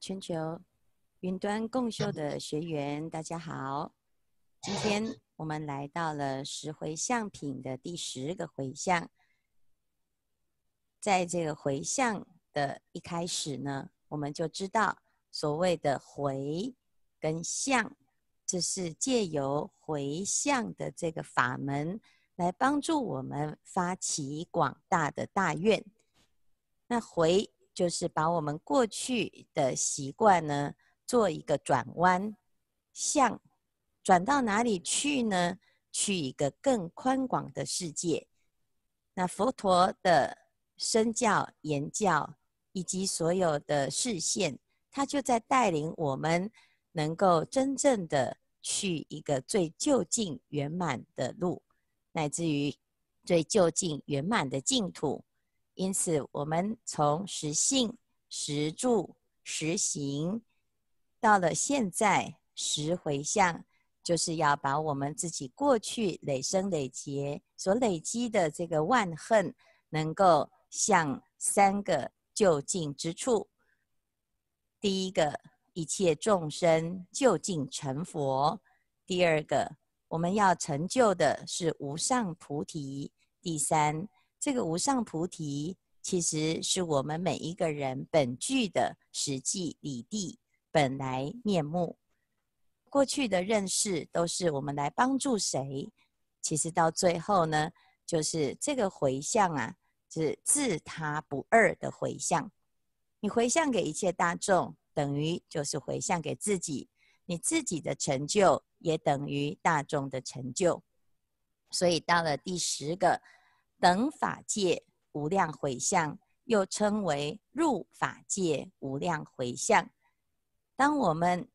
全球云端共修的学员，大家好。今天我们来到了十回向品的第十个回向。在这个回向的一开始呢，我们就知道所谓的回跟向，这是借由回向的这个法门来帮助我们发起广大的大愿。那回。就是把我们过去的习惯呢，做一个转弯，向转到哪里去呢？去一个更宽广的世界。那佛陀的身教言教以及所有的示现，他就在带领我们，能够真正的去一个最究竟圆满的路，乃至于最究竟圆满的净土。因此，我们从实信、实住、实行，到了现在实回向，就是要把我们自己过去累生累劫所累积的这个万恨，能够向三个就近之处。第一个，一切众生就近成佛；第二个，我们要成就的是无上菩提；第三。这个无上菩提，其实是我们每一个人本具的实际理地本来面目。过去的认识都是我们来帮助谁，其实到最后呢，就是这个回向啊，是自他不二的回向。你回向给一切大众，等于就是回向给自己，你自己的成就也等于大众的成就。所以到了第十个。等法界无量回向，又称为入法界无量回向。当我们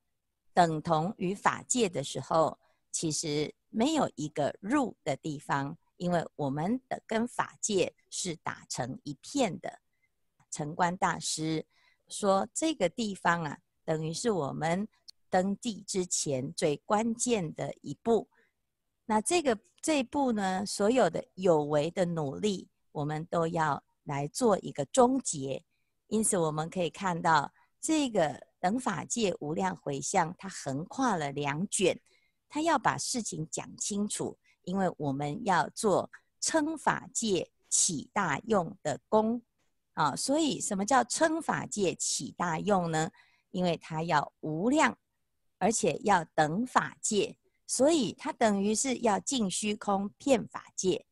等同于法界的时候，其实没有一个入的地方，因为我们的跟法界是打成一片的。城关大师说，这个地方啊，等于是我们登地之前最关键的一步。那这个这一步呢，所有的有为的努力，我们都要来做一个终结。因此，我们可以看到这个等法界无量回向，它横跨了两卷，它要把事情讲清楚。因为我们要做称法界起大用的功啊，所以什么叫称法界起大用呢？因为它要无量，而且要等法界。所以它等于是要尽虚空遍法界，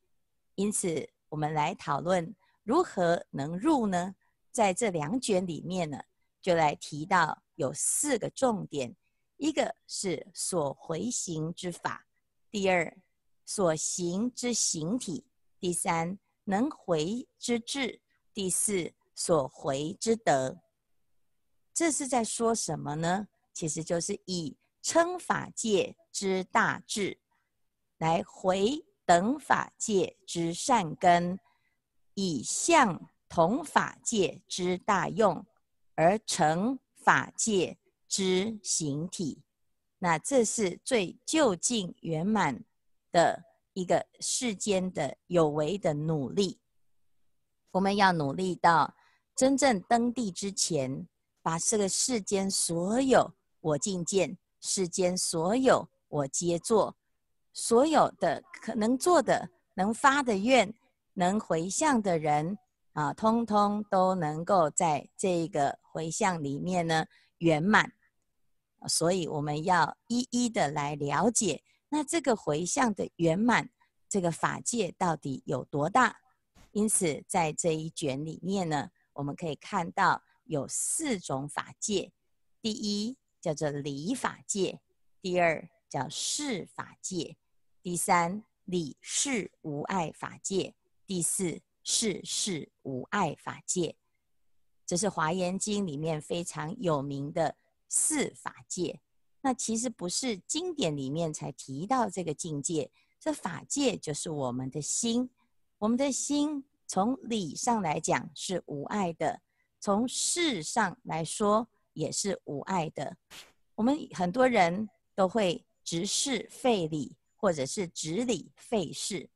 因此我们来讨论如何能入呢？在这两卷里面呢，就来提到有四个重点：一个是所回行之法；第二，所行之形体；第三，能回之智；第四，所回之德。这是在说什么呢？其实就是以称法界之大智，来回等法界之善根，以向同法界之大用，而成法界之形体。那这是最究竟圆满的一个世间的有为的努力。我们要努力到真正登地之前，把这个世间所有我净见。世间所有我皆做，所有的可能做的、能发的愿、能回向的人啊，通通都能够在这个回向里面呢圆满。所以我们要一一的来了解，那这个回向的圆满，这个法界到底有多大？因此，在这一卷里面呢，我们可以看到有四种法界。第一。叫做理法界，第二叫事法界，第三理事无碍法界，第四事事无碍法界。这是《华严经》里面非常有名的四法界。那其实不是经典里面才提到这个境界，这法界就是我们的心。我们的心从理上来讲是无碍的，从事上来说。也是无碍的。我们很多人都会执事废理，或者是执理废事。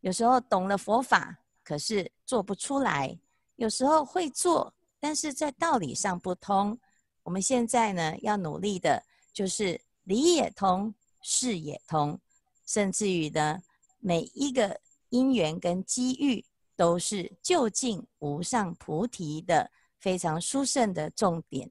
有时候懂了佛法，可是做不出来；有时候会做，但是在道理上不通。我们现在呢要努力的就是理也通，事也通，甚至于呢每一个因缘跟机遇都是就近无上菩提的非常殊胜的重点。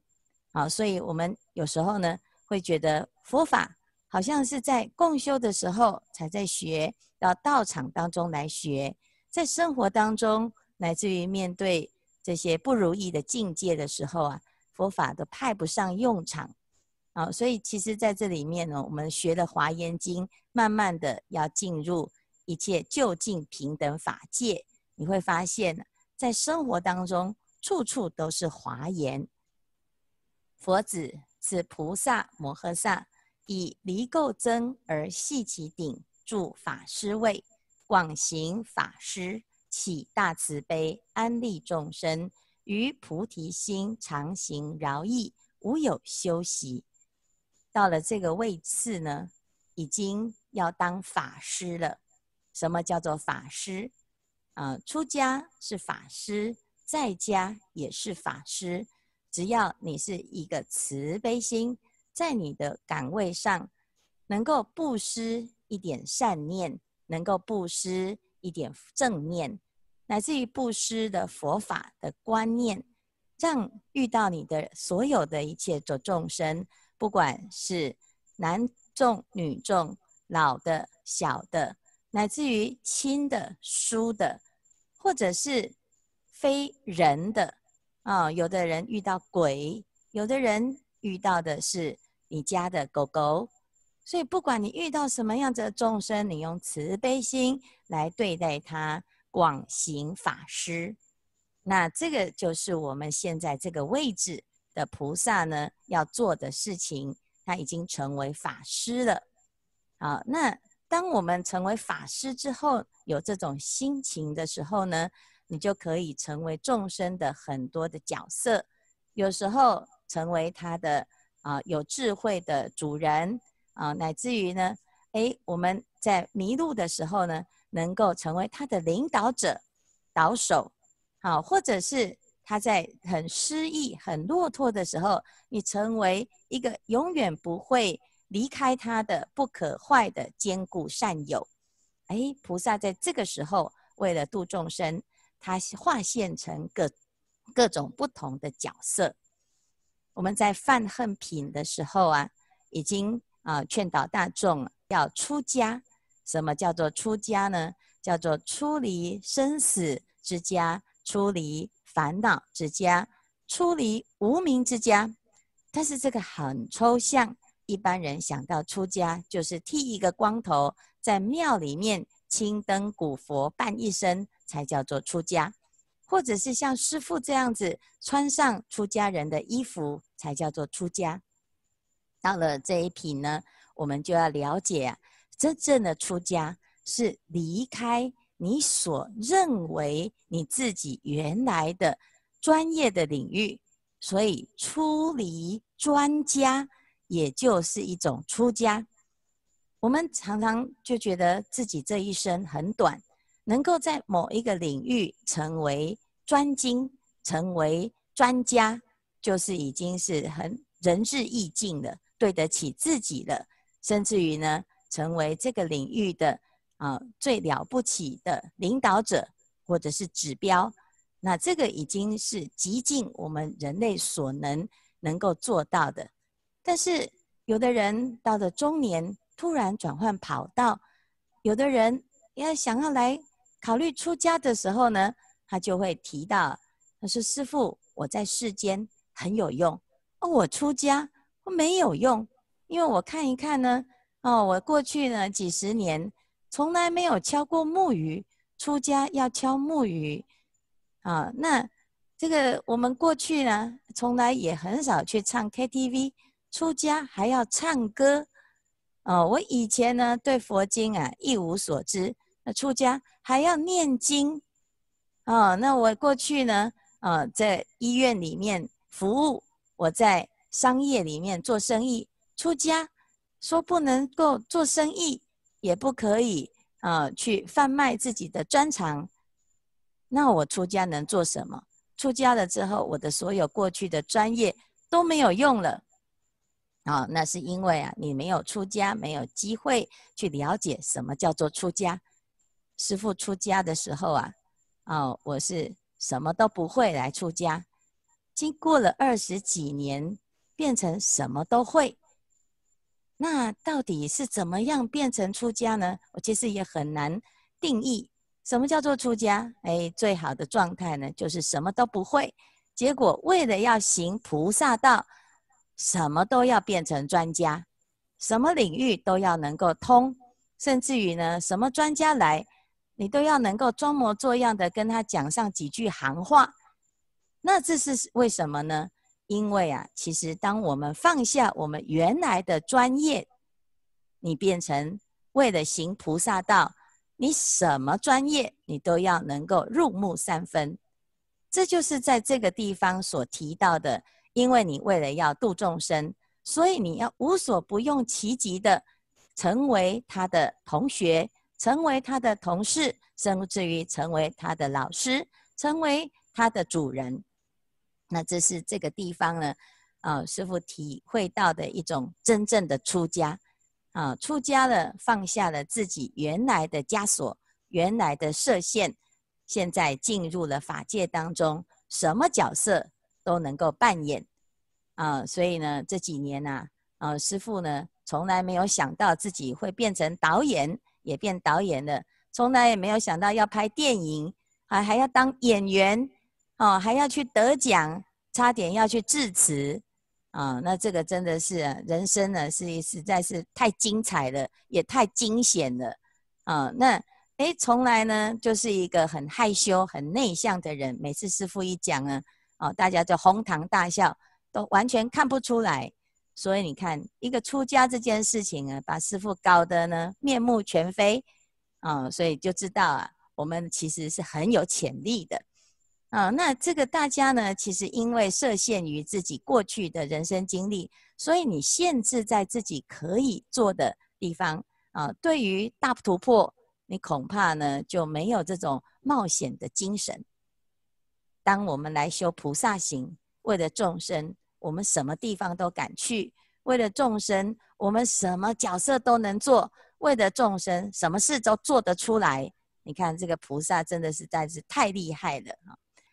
啊，所以我们有时候呢会觉得佛法好像是在共修的时候才在学，到道场当中来学，在生活当中乃至于面对这些不如意的境界的时候啊，佛法都派不上用场。啊，所以其实在这里面呢，我们学了《华严经》，慢慢的要进入一切究竟平等法界，你会发现，在生活当中处处都是华严。佛子是菩萨摩诃萨，以离垢增而系其顶，住法师位，广行法师，起大慈悲，安利众生，于菩提心常行饶益，无有休息。到了这个位次呢，已经要当法师了。什么叫做法师？啊、呃，出家是法师，在家也是法师。只要你是一个慈悲心，在你的岗位上，能够布施一点善念，能够布施一点正念，乃至于布施的佛法的观念，让遇到你的所有的一切的众生，不管是男众、女众、老的、小的，乃至于亲的、疏的，或者是非人的。啊、有的人遇到鬼，有的人遇到的是你家的狗狗，所以不管你遇到什么样子的众生，你用慈悲心来对待他，广行法师，那这个就是我们现在这个位置的菩萨呢要做的事情，他已经成为法师了。好，那当我们成为法师之后，有这种心情的时候呢，你就可以成为众生的很多的角色，有时候成为他的啊、有智慧的主人啊、乃至于呢，哎，我们在迷路的时候呢，能够成为他的领导者、导手，好，或者是他在很失意、很落拓的时候，你成为一个永远不会离开他的不可坏的坚固善友。哎，菩萨在这个时候为了度众生。他化现成各各种不同的角色。我们在犯恨品的时候啊，已经啊劝导大众要出家。什么叫做出家呢？叫做出离生死之家，出离烦恼之家，出离无明之家。但是这个很抽象，一般人想到出家就是剃一个光头，在庙里面青灯古佛伴一生。才叫做出家，或者是像师父这样子穿上出家人的衣服，才叫做出家。到了这一品呢，我们就要了解啊，真正的出家是离开你所认为你自己原来的专业的领域，所以出离专家，也就是一种出家。我们常常就觉得自己这一生很短。能够在某一个领域成为专精、成为专家，就是已经是很仁至义尽了，对得起自己了。甚至于呢，成为这个领域的啊、最了不起的领导者或者是指标，那这个已经是极尽我们人类所能能够做到的。但是有的人到了中年，突然转换跑道，有的人要想要来。考虑出家的时候呢，他就会提到，他说：“师父，我在世间很有用，哦，我出家我没有用，因为我看一看呢，哦，我过去呢几十年从来没有敲过木鱼，出家要敲木鱼，啊，那这个我们过去呢从来也很少去唱 KTV，出家还要唱歌，哦，我以前呢对佛经啊一无所知。”出家还要念经，哦，那我过去呢，呃，在医院里面服务，我在商业里面做生意，出家说不能够做生意，也不可以啊、去贩卖自己的专长。那我出家能做什么？出家了之后，我的所有过去的专业都没有用了。啊、那是因为啊，你没有出家，没有机会去了解什么叫做出家。师父出家的时候啊，哦，我是什么都不会来出家，经过了二十几年，变成什么都会。那到底是怎么样变成出家呢？我其实也很难定义什么叫做出家。哎，最好的状态呢，就是什么都不会，结果为了要行菩萨道。什么都要变成专家，什么领域都要能够通，甚至于呢，什么专家来，你都要能够装模作样的跟他讲上几句行话。那这是为什么呢？因为啊，其实当我们放下我们原来的专业，你变成为了行菩萨道，你什么专业你都要能够入木三分。这就是在这个地方所提到的。因为你为了要度众生，所以你要无所不用其极的成为他的同学，成为他的同事，甚至于成为他的老师，成为他的主人。那这是这个地方呢，啊，师傅体会到的一种真正的出家，啊，出家了，放下了自己原来的枷锁，原来的设限，现在进入了法界当中，什么角色？都能够扮演啊，所以呢，这几年呐，啊，师傅呢，从来没有想到自己会变成导演，也变导演了，从来也没有想到要拍电影，啊还要当演员，哦，还要去得奖，差点要去致辞，啊，那这个真的是人生呢，是实在是太精彩了，也太惊险了，啊，那诶，从来呢，就是一个很害羞、很内向的人，每次师父一讲呢。哦，大家就哄堂大笑，都完全看不出来。所以你看，一个出家这件事情啊，把师父搞得呢面目全非啊，所以就知道啊，我们其实是很有潜力的啊，那这个大家呢，其实因为设限于自己过去的人生经历，所以你限制在自己可以做的地方啊。对于大突破，你恐怕呢就没有这种冒险的精神。当我们来修菩萨行，为了众生，我们什么地方都敢去；为了众生，我们什么角色都能做；为了众生，什么事都做得出来。你看这个菩萨真的实在是太厉害了！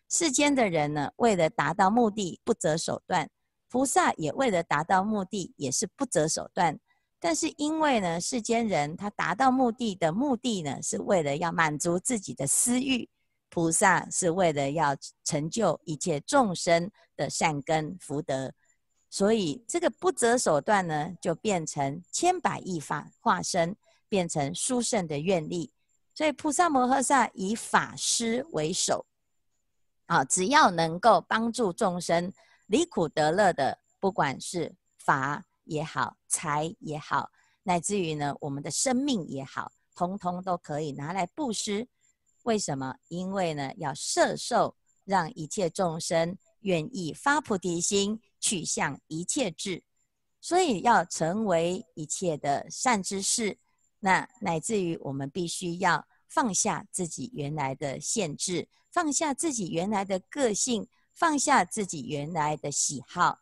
世间的人呢，为了达到目的不择手段；菩萨也为了达到目的也是不择手段。但是因为呢，世间人他达到目的的目的呢，是为了要满足自己的私欲。菩萨是为了要成就一切众生的善根福德，所以这个不择手段呢，就变成千百亿法化身，变成殊胜的愿力。所以菩萨摩诃萨以法施为首，啊，只要能够帮助众生离苦得乐的，不管是法也好，财也好，乃至于呢我们的生命也好，通通都可以拿来布施。为什么？因为呢，要摄受，让一切众生愿意发菩提心，去向一切智，所以要成为一切的善知识。那乃至于我们必须要放下自己原来的限制，放下自己原来的个性，放下自己原来的喜好，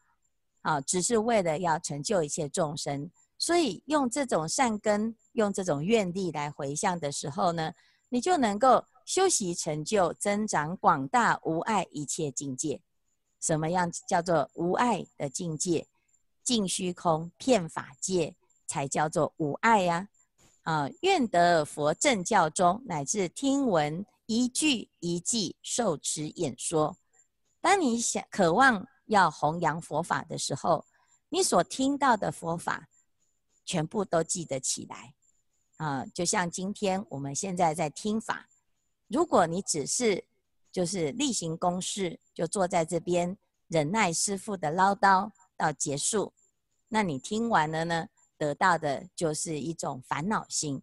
啊，只是为了要成就一切众生。所以用这种善根，用这种愿力来回向的时候呢，你就能够。修习成就增长广大无碍一切境界，什么样叫做无碍的境界？尽虚空遍法界才叫做无碍呀！啊，愿得佛正教中，乃至听闻一句一偈受持演说。当你想渴望要弘扬佛法的时候，你所听到的佛法全部都记得起来啊！就像今天我们现在在听法。如果你只是就是例行公事，就坐在这边忍耐师父的唠叨到结束，那你听完了呢，得到的就是一种烦恼心。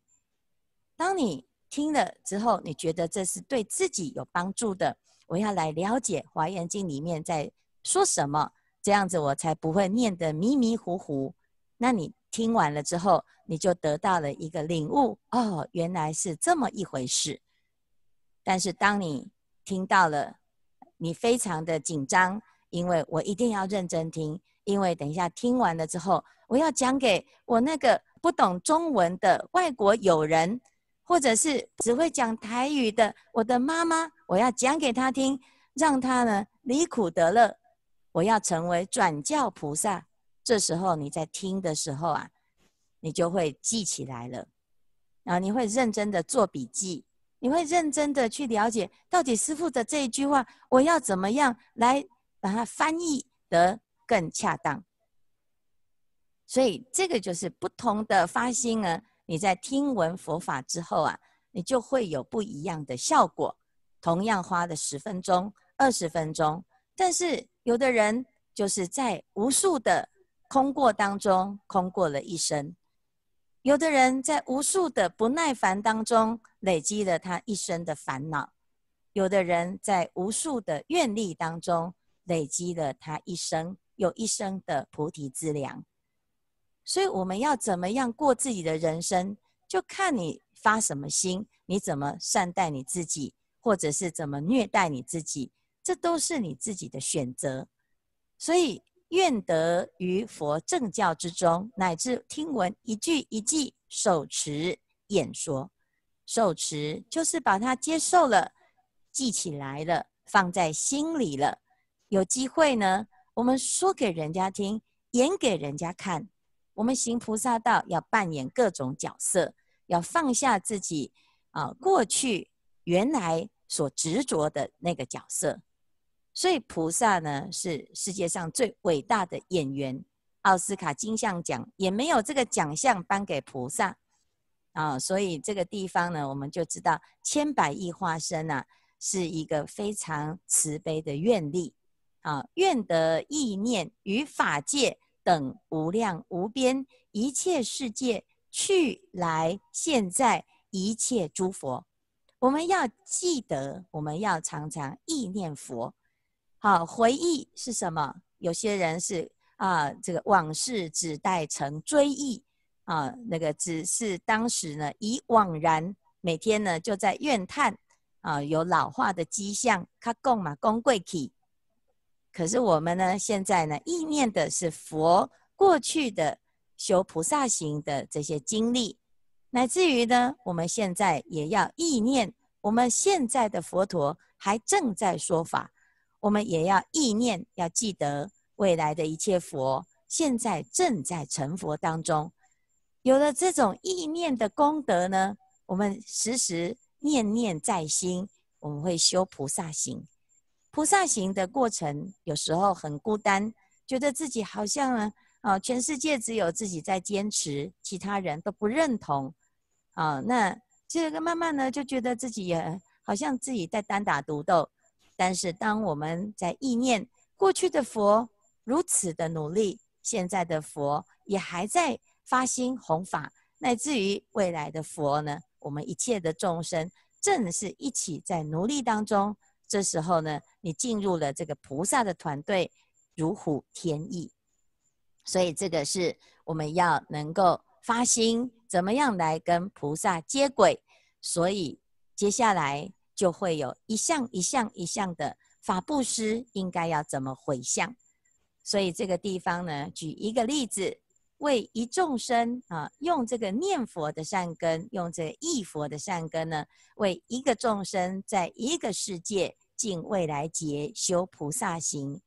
当你听了之后，你觉得这是对自己有帮助的，我要来了解《华严经》里面在说什么，这样子我才不会念得迷迷糊糊。那你听完了之后，你就得到了一个领悟，哦，原来是这么一回事。但是当你听到了，你非常的紧张，因为我一定要认真听，因为等一下听完了之后，我要讲给我那个不懂中文的外国友人，或者是只会讲台语的我的妈妈，我要讲给她听，让她呢离苦得乐。我要成为转教菩萨。这时候你在听的时候啊，你就会记起来了，然后你会认真的做笔记。你会认真的去了解，到底师傅的这一句话，我要怎么样来把它翻译得更恰当？所以这个就是不同的发心呢。你在听闻佛法之后啊，你就会有不一样的效果。同样花了十分钟、二十分钟，但是有的人就是在无数的空过当中空过了一生。有的人在无数的不耐烦当中累积了他一生的烦恼，有的人在无数的愿力当中累积了他一生有一生的菩提资粮。所以我们要怎么样过自己的人生，就看你发什么心，你怎么善待你自己，或者是怎么虐待你自己，这都是你自己的选择。所以。愿得于佛正教之中，乃至听闻一句一句受持演说，受持就是把它接受了，记起来了，放在心里了。有机会呢，我们说给人家听，演给人家看。我们行菩萨道要扮演各种角色，要放下自己啊过去原来所执着的那个角色。所以菩萨呢，是世界上最伟大的演员。奥斯卡金像奖也没有这个奖项颁给菩萨啊。所以这个地方呢，我们就知道千百亿化身啊，是一个非常慈悲的愿力啊。愿得意念与法界等无量无边一切世界去来现在一切诸佛，我们要记得，我们要常常忆念佛。好，回忆是什么？有些人是啊，这个往事只待成追忆啊，那个只是当时呢已惘然，每天呢就在怨叹啊，有老化的迹象。他供嘛供贵体，可是我们呢现在呢意念的是佛过去的修菩萨行的这些经历，乃至于呢我们现在也要意念，我们现在的佛陀还正在说法。我们也要意念，要记得未来的一切佛，现在正在成佛当中。有了这种意念的功德呢，我们时时念念在心，我们会修菩萨行。菩萨行的过程有时候很孤单，觉得自己好像呢，啊，全世界只有自己在坚持，其他人都不认同。啊，那这个慢慢呢，就觉得自己也好像自己在单打独斗。但是，当我们在意念过去的佛如此的努力，现在的佛也还在发心弘法，乃至于未来的佛呢，我们一切的众生正是一起在努力当中。这时候呢，你进入了这个菩萨的团队，如虎添翼。所以，这个是我们要能够发心，怎么样来跟菩萨接轨。所以，接下来。就会有一项一项一项的法布施，应该要怎么回向？所以这个地方呢，举一个例子，为一众生啊，用这个念佛的善根，用这个忆佛的善根呢，为一个众生在一个世界尽未来劫修菩萨行，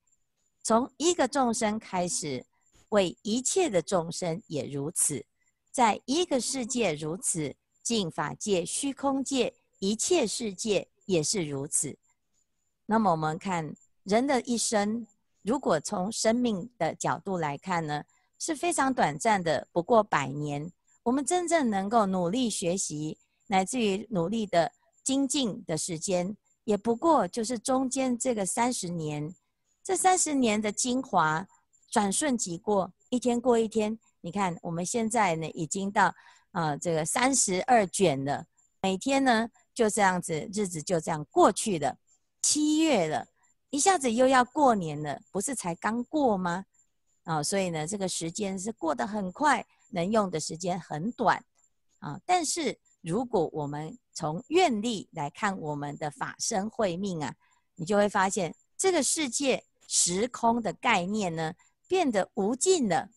从一个众生开始，为一切的众生也如此，在一个世界如此，尽法界虚空界。一切世界也是如此。那么我们看人的一生，如果从生命的角度来看呢，是非常短暂的，不过百年。我们真正能够努力学习，乃至于努力的精进的时间，也不过就是中间这个三十年。这三十年的精华，转瞬即过，一天过一天。你看我们现在呢，已经到啊、呃、这个三十二卷了，每天呢。就这样子，日子就这样过去了。七月了，一下子又要过年了，不是才刚过吗？啊，所以呢，这个时间是过得很快，能用的时间很短啊。但是如果我们从愿力来看我们的法身慧命啊，你就会发现这个世界时空的概念呢，变得无尽了。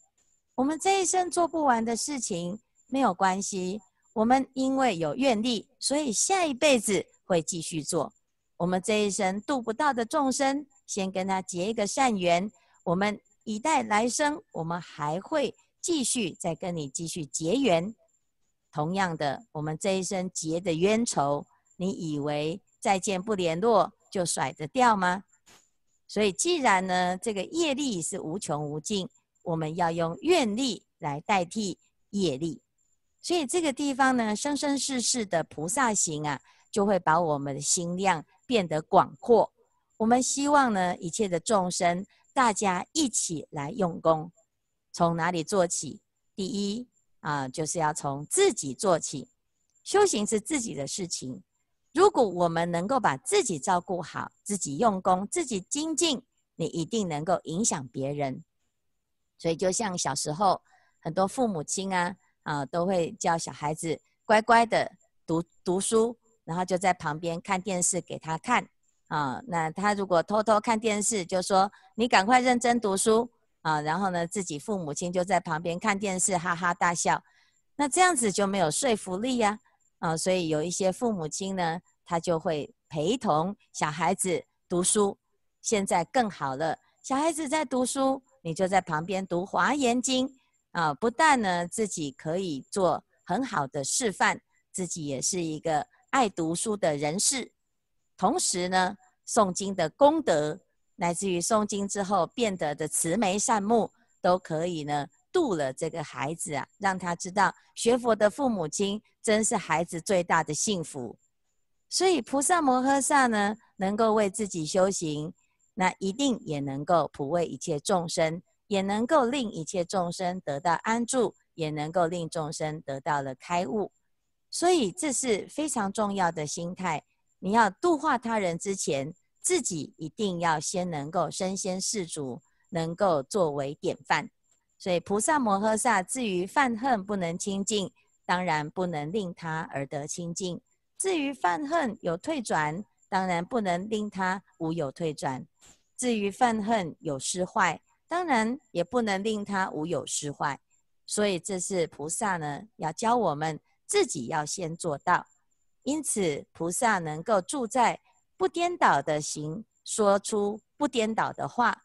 我们这一生做不完的事情没有关系，我们因为有愿力，所以下一辈子会继续做。我们这一生度不到的众生，先跟他结一个善缘，我们以待来生，我们还会继续再跟你继续结缘。同样的，我们这一生结的冤仇，你以为再见不联络就甩得掉吗？所以，既然呢，这个业力是无穷无尽，我们要用愿力来代替业力。所以，这个地方呢，生生世世的菩萨行啊，就会把我们的心量变得广阔。我们希望呢，一切的众生，大家一起来用功。从哪里做起？第一。啊，就是要从自己做起，修行是自己的事情。如果我们能够把自己照顾好，自己用功，自己精进，你一定能够影响别人。所以，就像小时候，很多父母亲啊，啊，都会叫小孩子乖乖的读读书，然后就在旁边看电视给他看。啊，那他如果偷偷看电视，就说你赶快认真读书。啊，然后呢，自己父母亲就在旁边看电视，哈哈大笑，那这样子就没有说服力呀，啊，所以有一些父母亲呢，他就会陪同小孩子读书。现在更好了，小孩子在读书，你就在旁边读《华严经》，啊，不但呢自己可以做很好的示范，自己也是一个爱读书的人士，同时呢，诵经的功德。乃至于诵经之后变得的慈眉善目，都可以呢度了这个孩子啊，让他知道学佛的父母亲真是孩子最大的幸福。所以菩萨摩诃萨呢，能够为自己修行，那一定也能够普为一切众生，也能够令一切众生得到安住，也能够令众生得到了开悟。所以这是非常重要的心态。你要度化他人之前，自己一定要先能够身先士卒，能够作为典范。所以菩萨摩诃萨至于犯恨不能清净，当然不能令他而得清净；至于犯恨有退转，当然不能令他无有退转；至于犯恨有失坏，当然也不能令他无有失坏。所以这是菩萨呢，要教我们自己要先做到。因此，菩萨能够住在。不颠倒的行，说出不颠倒的话，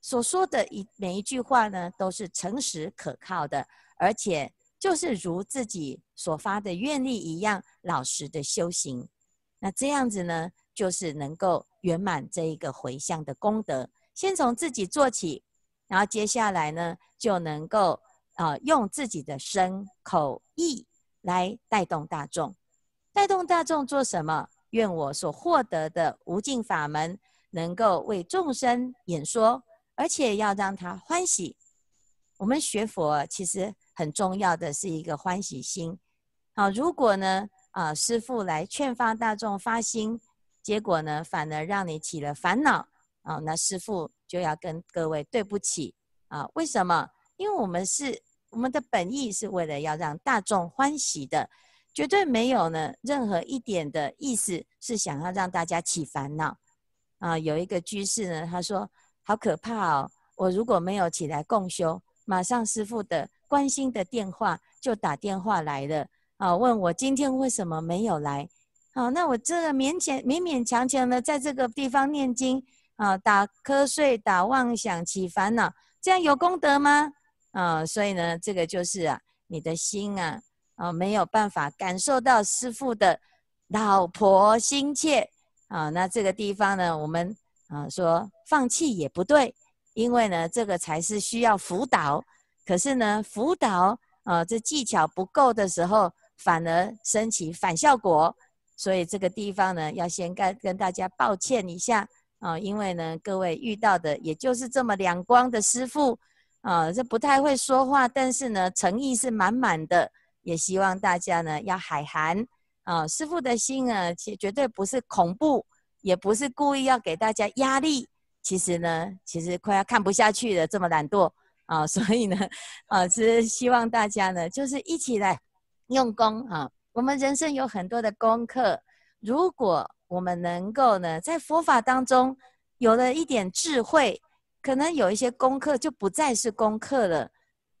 所说的一每一句话呢，都是诚实可靠的，而且就是如自己所发的愿力一样老实的修行。那这样子呢，就是能够圆满这一个回向的功德。先从自己做起，然后接下来呢，就能够啊、呃、用自己的身口意来带动大众，带动大众做什么？愿我所获得的无尽法门，能够为众生演说，而且要让他欢喜。我们学佛其实很重要的是一个欢喜心。好，如果呢，啊，师父来劝发大众发心，结果呢，反而让你起了烦恼，啊，那师父就要跟各位对不起啊。为什么？因为我们是我们的本意是为了要让大众欢喜的。绝对没有呢，任何一点的意思是想要让大家起烦恼啊！有一个居士呢，他说：“好可怕哦！我如果没有起来共修，马上师父的关心的电话就打电话来了啊，问我今天为什么没有来？好，那我这个勉强勉勉强强的在这个地方念经啊，打瞌睡、打妄想、起烦恼，这样有功德吗？啊，所以呢，这个就是啊，你的心啊。”啊，没有办法感受到师父的老婆心切啊，那这个地方呢，我们啊说放弃也不对，因为呢，这个才是需要辅导。可是呢，辅导啊，这技巧不够的时候，反而升起反效果。所以这个地方呢，要先跟跟大家抱歉一下啊，因为呢，各位遇到的也就是这么两光的师傅啊，这不太会说话，但是呢，诚意是满满的。也希望大家呢要海涵啊，师父的心啊，其绝对不是恐怖，也不是故意要给大家压力。其实呢，其实快要看不下去了，这么懒惰啊，所以呢，啊，是希望大家呢，就是一起来用功啊。我们人生有很多的功课，如果我们能够呢，在佛法当中有了一点智慧，可能有一些功课就不再是功课了，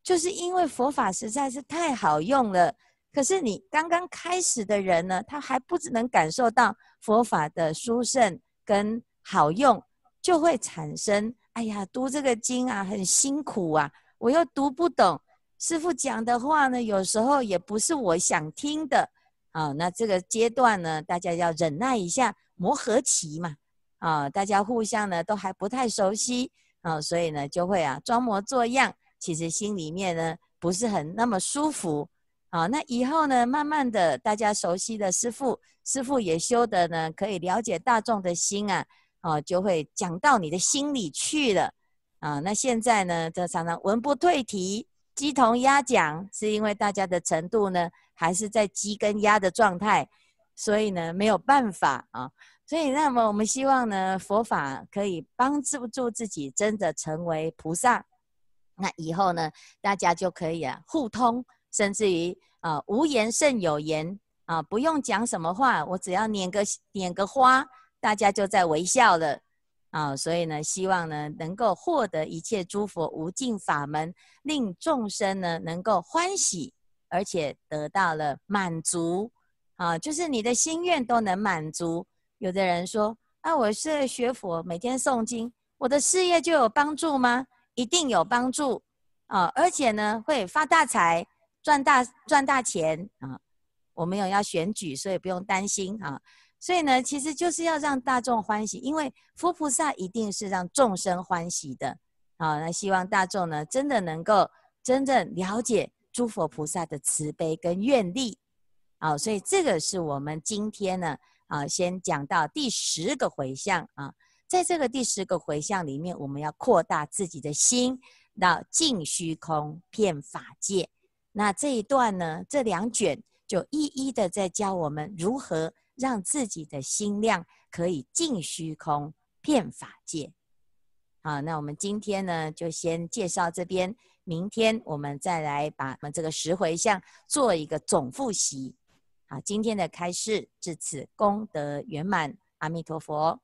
就是因为佛法实在是太好用了。可是你刚刚开始的人呢，他还不只能感受到佛法的殊胜跟好用，就会产生，哎呀，读这个经啊，很辛苦啊，我又读不懂，师父讲的话呢，有时候也不是我想听的，啊，那这个阶段呢，大家要忍耐一下，磨合期嘛，啊，大家互相呢都还不太熟悉，啊，所以呢就会啊装模作样，其实心里面呢不是很那么舒服。啊，那以后呢，慢慢的，大家熟悉的师父，师父也修的呢，可以了解大众的心啊，哦，就会讲到你的心里去了啊。那现在呢，这常常文不对题，鸡同鸭讲，是因为大家的程度呢，还是在鸡跟鸭的状态，所以呢，没有办法啊。所以，那么我们希望呢，佛法可以帮助助自己，真的成为菩萨。那以后呢，大家就可以啊，互通。甚至于啊，无言胜有言啊，不用讲什么话，我只要拈个拈个花，大家就在微笑了啊。所以呢，希望呢能够获得一切诸佛无尽法门，令众生呢能够欢喜，而且得到了满足啊，就是你的心愿都能满足。有的人说啊，我是学佛，每天诵经，我的事业就有帮助吗？一定有帮助啊，而且呢会发大财。赚大赚大钱啊！我们有要选举，所以不用担心啊。所以呢，其实就是要让大众欢喜，因为佛菩萨一定是让众生欢喜的好。那希望大众呢，真的能够真正了解诸佛菩萨的慈悲跟愿力好。所以这个是我们今天呢啊，先讲到第十个回向啊。在这个第十个回向里面，我们要扩大自己的心，到尽虚空遍法界。那这一段呢，这两卷就一一的在教我们如何让自己的心量可以尽虚空遍法界。好，那我们今天呢就先介绍这边，明天我们再来把我们这个十回向做一个总复习。好，今天的开示至此功德圆满，阿弥陀佛。